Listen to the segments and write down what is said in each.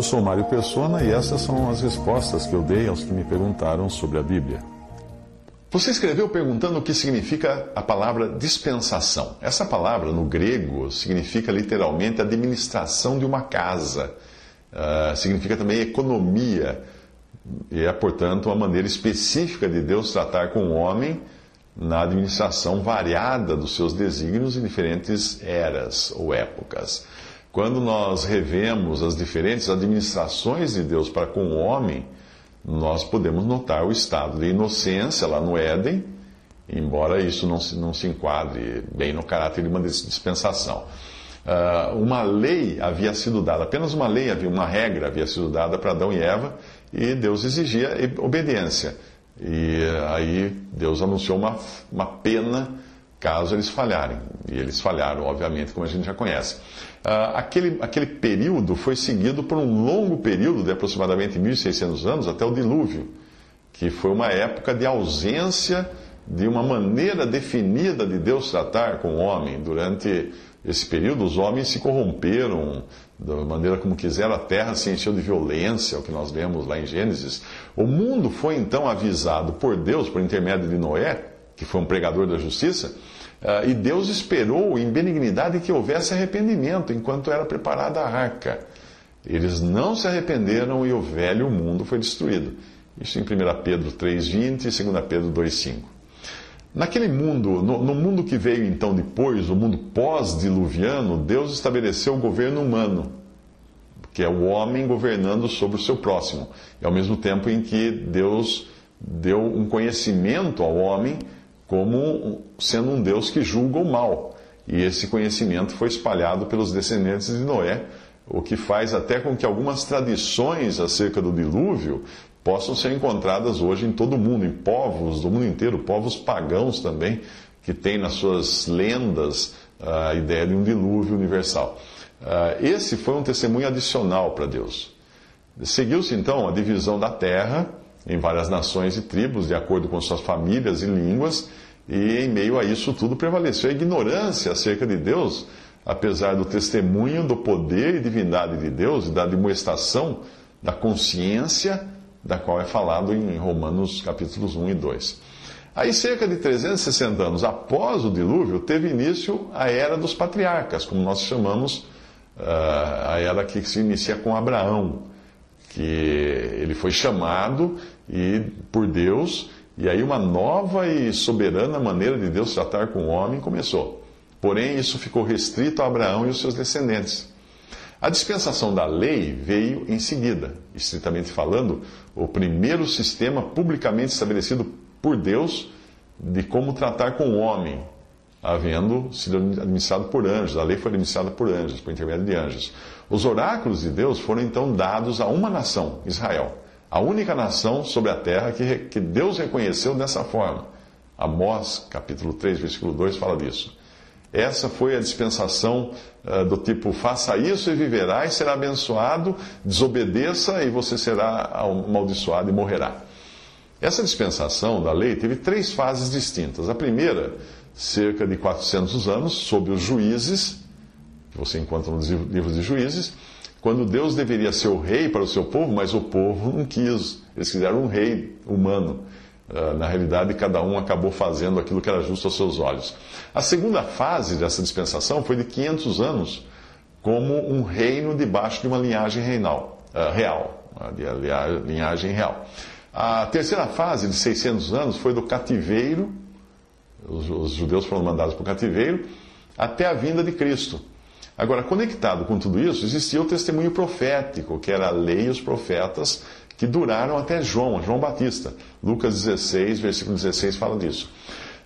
Eu sou Mário Persona e essas são as respostas que eu dei aos que me perguntaram sobre a Bíblia. Você escreveu perguntando o que significa a palavra dispensação. Essa palavra, no grego, significa literalmente administração de uma casa. Uh, significa também economia. E é, portanto, uma maneira específica de Deus tratar com o homem na administração variada dos seus desígnios em diferentes eras ou épocas. Quando nós revemos as diferentes administrações de Deus para com o homem, nós podemos notar o estado de inocência lá no Éden, embora isso não se, não se enquadre bem no caráter de uma dispensação. Uh, uma lei havia sido dada, apenas uma lei, havia uma regra havia sido dada para Adão e Eva, e Deus exigia obediência. E aí Deus anunciou uma, uma pena caso eles falharem. E eles falharam, obviamente, como a gente já conhece. Uh, aquele, aquele período foi seguido por um longo período de aproximadamente 1.600 anos até o dilúvio, que foi uma época de ausência de uma maneira definida de Deus tratar com o homem. Durante esse período, os homens se corromperam da maneira como quiseram, a terra se encheu de violência, o que nós vemos lá em Gênesis. O mundo foi então avisado por Deus, por intermédio de Noé, que foi um pregador da justiça, uh, e Deus esperou em benignidade que houvesse arrependimento enquanto era preparada a arca. Eles não se arrependeram e o velho mundo foi destruído. Isso em 1 Pedro 3,20 e 2 Pedro 2,5. Naquele mundo, no, no, mundo que veio então depois, o mundo pós-diluviano, Deus estabeleceu o governo humano, que é o homem governando sobre o seu próximo. E ao mesmo tempo em que Deus deu um conhecimento ao homem como sendo um Deus que julga o mal. E esse conhecimento foi espalhado pelos descendentes de Noé, o que faz até com que algumas tradições acerca do dilúvio possam ser encontradas hoje em todo o mundo, em povos do mundo inteiro, povos pagãos também, que têm nas suas lendas a ideia de um dilúvio universal. Ah, esse foi um testemunho adicional para Deus. Seguiu-se então a divisão da terra em várias nações e tribos, de acordo com suas famílias e línguas, e em meio a isso tudo prevaleceu a ignorância acerca de Deus, apesar do testemunho do poder e divindade de Deus e da demonstração da consciência da qual é falado em Romanos capítulos 1 e 2. Aí, cerca de 360 anos após o dilúvio, teve início a era dos patriarcas, como nós chamamos ah, a era que se inicia com Abraão, que ele foi chamado e por Deus, e aí uma nova e soberana maneira de Deus tratar com o homem começou. Porém, isso ficou restrito a Abraão e os seus descendentes. A dispensação da lei veio em seguida, estritamente falando, o primeiro sistema publicamente estabelecido por Deus de como tratar com o homem, havendo sido administrado por anjos. A lei foi administrada por anjos, por intermédio de anjos. Os oráculos de Deus foram então dados a uma nação, Israel, a única nação sobre a terra que, que Deus reconheceu dessa forma. Amós, capítulo 3, versículo 2, fala disso. Essa foi a dispensação uh, do tipo: faça isso e viverá e será abençoado, desobedeça e você será amaldiçoado e morrerá. Essa dispensação da lei teve três fases distintas. A primeira, cerca de 400 anos, sob os juízes, você encontra nos livros de juízes, quando Deus deveria ser o rei para o seu povo, mas o povo não quis. Eles quiseram um rei humano. Ah, na realidade, cada um acabou fazendo aquilo que era justo aos seus olhos. A segunda fase dessa dispensação foi de 500 anos, como um reino debaixo de uma linhagem reinal, uh, real, de linhagem real. A terceira fase, de 600 anos, foi do cativeiro, os judeus foram mandados para o cativeiro, até a vinda de Cristo. Agora, conectado com tudo isso, existia o testemunho profético, que era a lei e os profetas, que duraram até João, João Batista. Lucas 16, versículo 16 fala disso.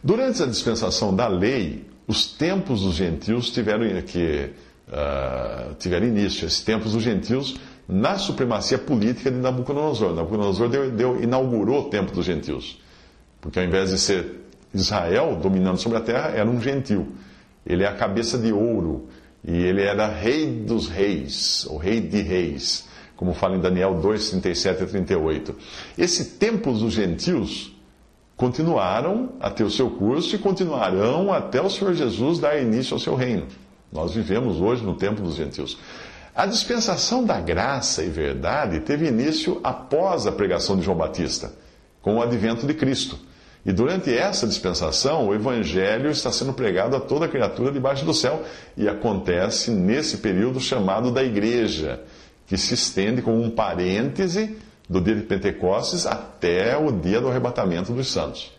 Durante a dispensação da lei, os tempos dos gentios tiveram, que, uh, tiveram início, esses tempos dos gentios na supremacia política de Nabucodonosor. Nabucodonosor deu, deu, inaugurou o tempo dos gentios. Porque ao invés de ser Israel dominando sobre a terra, era um gentil. Ele é a cabeça de ouro. E ele era rei dos reis, ou rei de reis, como fala em Daniel 2, 37 e 38. Esse templo dos gentios continuaram a ter o seu curso e continuarão até o Senhor Jesus dar início ao seu reino. Nós vivemos hoje no templo dos gentios. A dispensação da graça e verdade teve início após a pregação de João Batista, com o advento de Cristo. E durante essa dispensação, o Evangelho está sendo pregado a toda criatura debaixo do céu e acontece nesse período chamado da Igreja, que se estende como um parêntese do dia de Pentecostes até o dia do arrebatamento dos santos.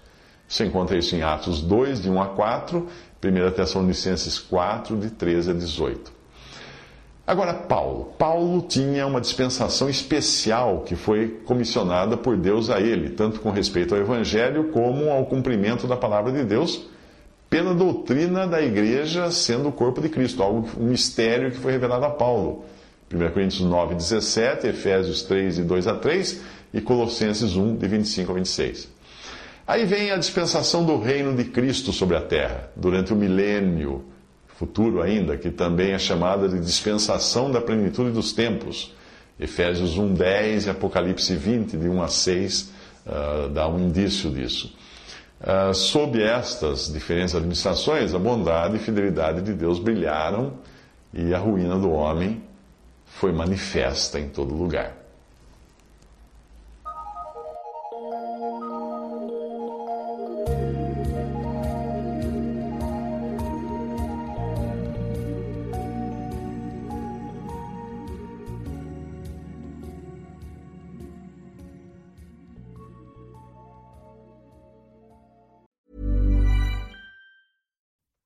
Você encontra isso em Atos 2, de 1 a 4, 1 Tessalonicenses 4, de 13 a 18. Agora, Paulo. Paulo tinha uma dispensação especial que foi comissionada por Deus a ele, tanto com respeito ao Evangelho como ao cumprimento da palavra de Deus, pela doutrina da igreja sendo o corpo de Cristo, algo, um mistério que foi revelado a Paulo. 1 Coríntios 9, 17, Efésios 3, de 2 a 3 e Colossenses 1, de 25 a 26. Aí vem a dispensação do reino de Cristo sobre a terra, durante o milênio futuro ainda, que também é chamada de dispensação da plenitude dos tempos. Efésios 1, 10 e Apocalipse 20, de 1 a 6, uh, ah, dá um indício disso. Uh, sob estas diferentes administrações, a bondade e fidelidade de Deus brilharam e a ruína do homem foi manifesta em todo lugar.